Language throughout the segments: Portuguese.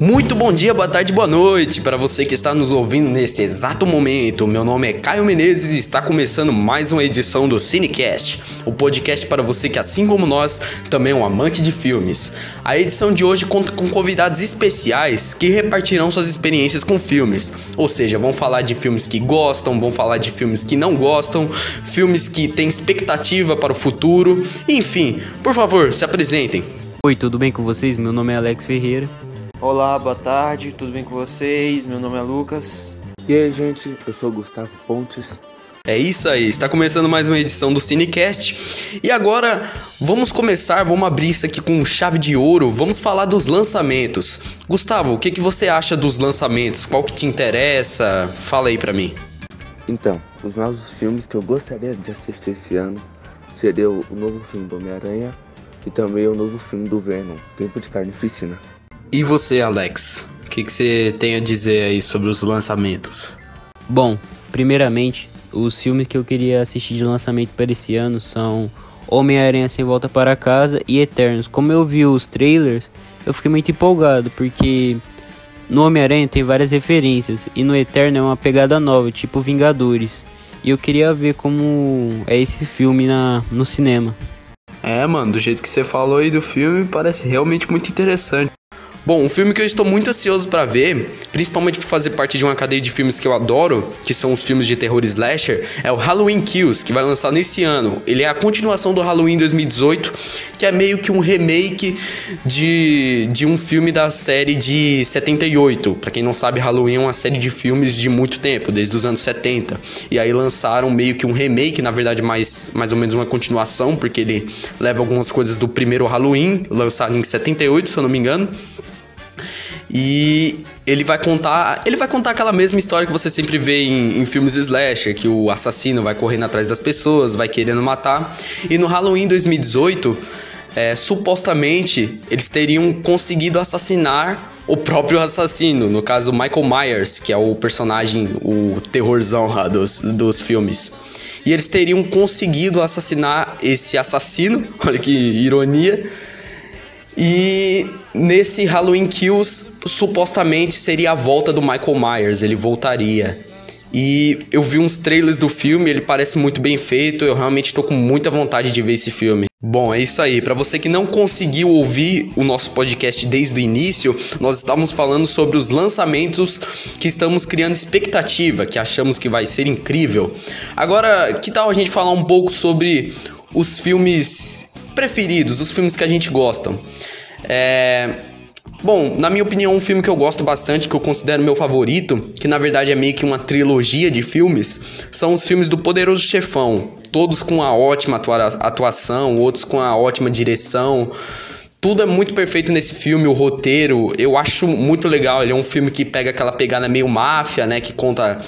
Muito bom dia, boa tarde, boa noite para você que está nos ouvindo nesse exato momento. Meu nome é Caio Menezes e está começando mais uma edição do Cinecast, o podcast para você que, assim como nós, também é um amante de filmes. A edição de hoje conta com convidados especiais que repartirão suas experiências com filmes, ou seja, vão falar de filmes que gostam, vão falar de filmes que não gostam, filmes que têm expectativa para o futuro, enfim, por favor, se apresentem. Oi, tudo bem com vocês? Meu nome é Alex Ferreira. Olá, boa tarde, tudo bem com vocês? Meu nome é Lucas. E aí, gente, eu sou Gustavo Pontes. É isso aí, está começando mais uma edição do Cinecast. E agora vamos começar, vamos abrir isso aqui com chave de ouro. Vamos falar dos lançamentos. Gustavo, o que, que você acha dos lançamentos? Qual que te interessa? Fala aí pra mim. Então, os novos filmes que eu gostaria de assistir esse ano seria o novo filme do Homem-Aranha e também o novo filme do Venom, Tempo de Carnificina. E você, Alex? O que, que você tem a dizer aí sobre os lançamentos? Bom, primeiramente, os filmes que eu queria assistir de lançamento para esse ano são Homem-Aranha Sem Volta para Casa e Eternos. Como eu vi os trailers, eu fiquei muito empolgado, porque no Homem-Aranha tem várias referências e no Eterno é uma pegada nova, tipo Vingadores. E eu queria ver como é esse filme na, no cinema. É, mano, do jeito que você falou aí do filme, parece realmente muito interessante. Bom, um filme que eu estou muito ansioso para ver, principalmente por fazer parte de uma cadeia de filmes que eu adoro, que são os filmes de terror slasher, é o Halloween Kills, que vai lançar nesse ano. Ele é a continuação do Halloween 2018, que é meio que um remake de, de um filme da série de 78. Para quem não sabe, Halloween é uma série de filmes de muito tempo, desde os anos 70. E aí lançaram meio que um remake, na verdade mais, mais ou menos uma continuação, porque ele leva algumas coisas do primeiro Halloween, lançado em 78, se eu não me engano. E ele vai contar. Ele vai contar aquela mesma história que você sempre vê em, em, filmes slasher, que o assassino vai correndo atrás das pessoas, vai querendo matar. E no Halloween 2018, é, supostamente eles teriam conseguido assassinar o próprio assassino, no caso Michael Myers, que é o personagem, o terrorzão lá dos, dos filmes. E eles teriam conseguido assassinar esse assassino, olha que ironia e nesse Halloween Kills, supostamente seria a volta do Michael Myers, ele voltaria. E eu vi uns trailers do filme, ele parece muito bem feito, eu realmente tô com muita vontade de ver esse filme. Bom, é isso aí. Para você que não conseguiu ouvir o nosso podcast desde o início, nós estávamos falando sobre os lançamentos que estamos criando expectativa, que achamos que vai ser incrível. Agora, que tal a gente falar um pouco sobre os filmes preferidos, os filmes que a gente gosta. É... Bom, na minha opinião, um filme que eu gosto bastante, que eu considero meu favorito, que na verdade é meio que uma trilogia de filmes, são os filmes do Poderoso Chefão. Todos com a ótima atuação, outros com a ótima direção. Tudo é muito perfeito nesse filme, o roteiro, eu acho muito legal. Ele é um filme que pega aquela pegada meio máfia, né? Que conta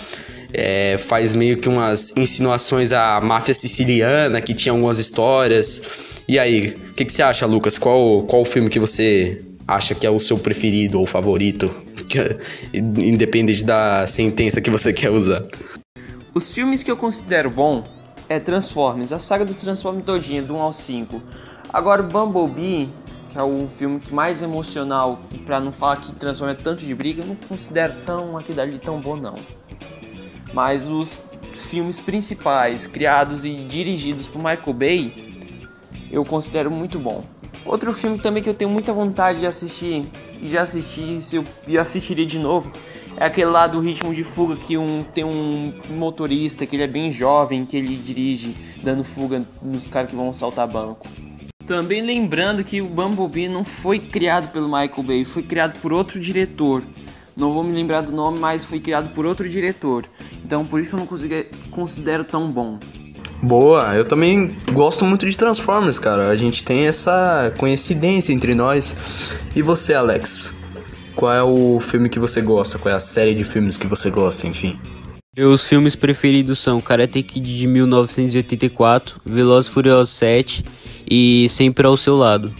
é, faz meio que umas insinuações à máfia siciliana, que tinha algumas histórias. E aí, o que, que, você acha, Lucas? Qual, qual o filme que você acha que é o seu preferido ou favorito? Independente da sentença que você quer usar. Os filmes que eu considero bom é Transformers, a saga do Transformers todinha, do 1 ao 5. Agora, Bumblebee, que é o filme que mais emocional, para não falar que Transformers é tanto de briga, eu não considero tão aqui dali tão bom não. Mas os filmes principais, criados e dirigidos por Michael Bay, eu considero muito bom. Outro filme também que eu tenho muita vontade de assistir e já assisti se eu, e assistiria de novo é aquele lá do Ritmo de Fuga que um, tem um motorista que ele é bem jovem que ele dirige dando fuga nos caras que vão assaltar banco. Também lembrando que o Bumblebee não foi criado pelo Michael Bay, foi criado por outro diretor. Não vou me lembrar do nome, mas foi criado por outro diretor. Então por isso que eu não consigo, considero tão bom. Boa, eu também gosto muito de Transformers, cara. A gente tem essa coincidência entre nós. E você, Alex? Qual é o filme que você gosta? Qual é a série de filmes que você gosta, enfim? Meus filmes preferidos são Karate Kid de 1984, Velozes Furiosos 7 e Sempre ao Seu Lado.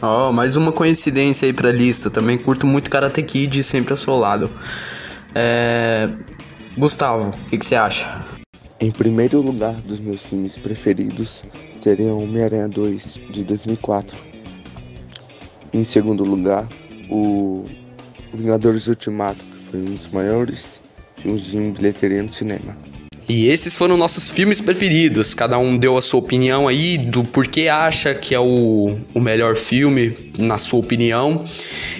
Ó, oh, mais uma coincidência aí pra lista. Também curto muito Karate Kid e Sempre ao Seu Lado. É... Gustavo, o que você acha? Em primeiro lugar dos meus filmes preferidos seria Homem-Aranha 2 de 2004. Em segundo lugar, o Vingadores Ultimato, que foi um dos maiores filmes de bilheteria no cinema. E esses foram nossos filmes preferidos. Cada um deu a sua opinião aí do porquê acha que é o, o melhor filme, na sua opinião.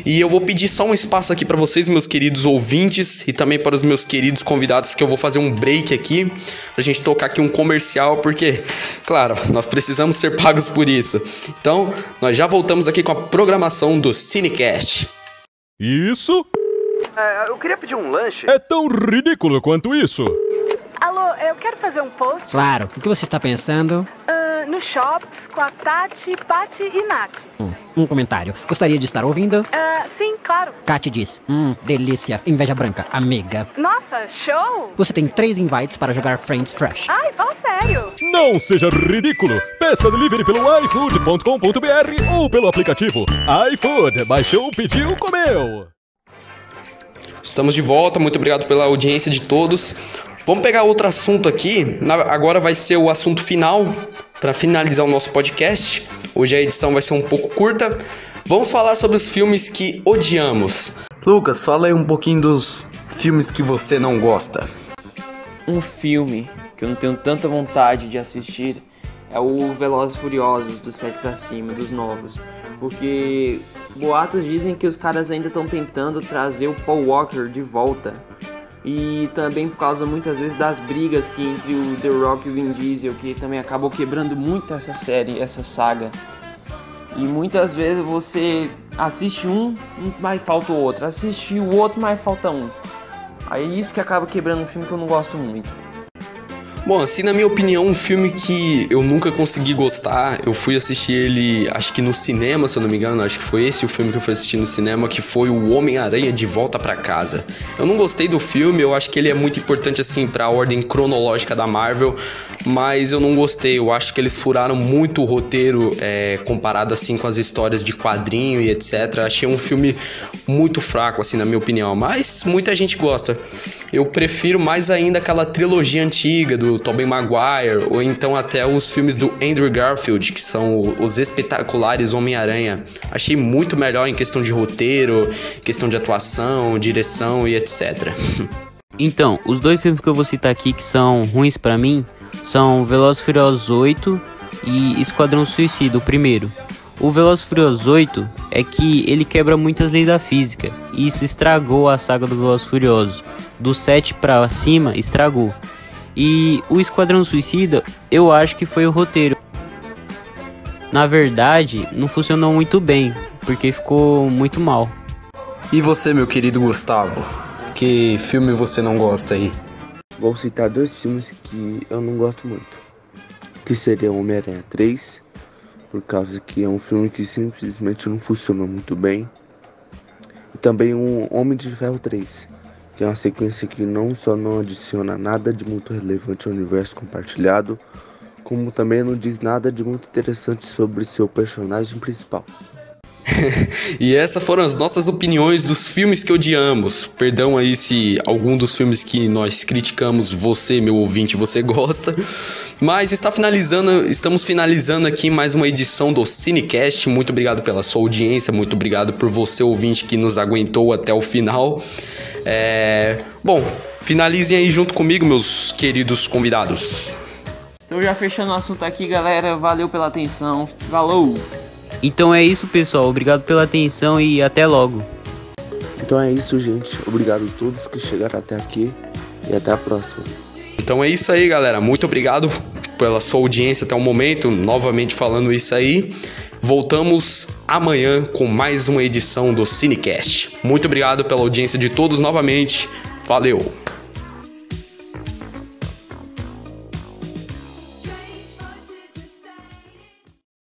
E eu vou pedir só um espaço aqui para vocês, meus queridos ouvintes, e também para os meus queridos convidados, que eu vou fazer um break aqui, pra gente tocar aqui um comercial, porque, claro, nós precisamos ser pagos por isso. Então, nós já voltamos aqui com a programação do Cinecast. Isso? É, eu queria pedir um lanche. É tão ridículo quanto isso. Fazer um post Claro, o que você está pensando? ah, no Shops com a Tati, Pati e Nath. Hum, um comentário. Gostaria de estar ouvindo? Ah, sim, claro. Kat diz: Hum, delícia, inveja branca, amiga. Nossa, show! Você tem três invites para jogar Friends Fresh. Ai, fala sério. Não seja ridículo. Peça delivery pelo ifood.com.br ou pelo aplicativo iFood. Baixou, pediu, comeu. Estamos de volta, muito obrigado pela audiência de todos. Vamos pegar outro assunto aqui. Agora vai ser o assunto final para finalizar o nosso podcast. Hoje a edição vai ser um pouco curta. Vamos falar sobre os filmes que odiamos. Lucas, fala aí um pouquinho dos filmes que você não gosta. Um filme que eu não tenho tanta vontade de assistir é o Velozes e Furiosos, do 7 pra cima, dos novos. Porque boatos dizem que os caras ainda estão tentando trazer o Paul Walker de volta. E também por causa muitas vezes das brigas que entre o The Rock e o Vin Diesel, que também acabou quebrando muito essa série, essa saga. E muitas vezes você assiste um, mas falta o outro. Assiste o outro, mas falta um. Aí é isso que acaba quebrando um filme que eu não gosto muito. Bom, assim, na minha opinião, um filme que eu nunca consegui gostar, eu fui assistir ele, acho que no cinema, se eu não me engano, acho que foi esse o filme que eu fui assistir no cinema, que foi o Homem-Aranha de Volta pra Casa. Eu não gostei do filme, eu acho que ele é muito importante, assim, pra ordem cronológica da Marvel, mas eu não gostei, eu acho que eles furaram muito o roteiro é, comparado, assim, com as histórias de quadrinho e etc. Achei um filme muito fraco, assim, na minha opinião, mas muita gente gosta. Eu prefiro mais ainda aquela trilogia antiga do Tobey Maguire, ou então até os filmes do Andrew Garfield, que são os espetaculares Homem-Aranha. Achei muito melhor em questão de roteiro, questão de atuação, direção e etc. Então, os dois filmes que eu vou citar aqui que são ruins pra mim são Velozes Furiosos 8 e Esquadrão Suicida, o primeiro. O Velozes e Furiosos 8 é que ele quebra muitas leis da física e isso estragou a saga do Velozes e Furiosos. Do 7 pra cima, estragou. E o Esquadrão Suicida, eu acho que foi o roteiro. Na verdade, não funcionou muito bem, porque ficou muito mal. E você, meu querido Gustavo? Que filme você não gosta aí? Vou citar dois filmes que eu não gosto muito. Que seria Homem-Aranha 3, por causa que é um filme que simplesmente não funcionou muito bem. E também um Homem de Ferro 3, que é uma sequência que não só não adiciona nada de muito relevante ao universo compartilhado, como também não diz nada de muito interessante sobre seu personagem principal. E essas foram as nossas opiniões dos filmes que odiamos. Perdão aí se algum dos filmes que nós criticamos você, meu ouvinte, você gosta. Mas está finalizando, estamos finalizando aqui mais uma edição do Cinecast. Muito obrigado pela sua audiência, muito obrigado por você, ouvinte, que nos aguentou até o final. É... Bom, finalizem aí junto comigo, meus queridos convidados. Então já fechando o assunto aqui, galera, valeu pela atenção. Falou! Então é isso, pessoal. Obrigado pela atenção e até logo. Então é isso, gente. Obrigado a todos que chegaram até aqui e até a próxima. Então é isso aí, galera. Muito obrigado pela sua audiência até o momento. Novamente falando isso aí. Voltamos amanhã com mais uma edição do Cinecast. Muito obrigado pela audiência de todos novamente. Valeu!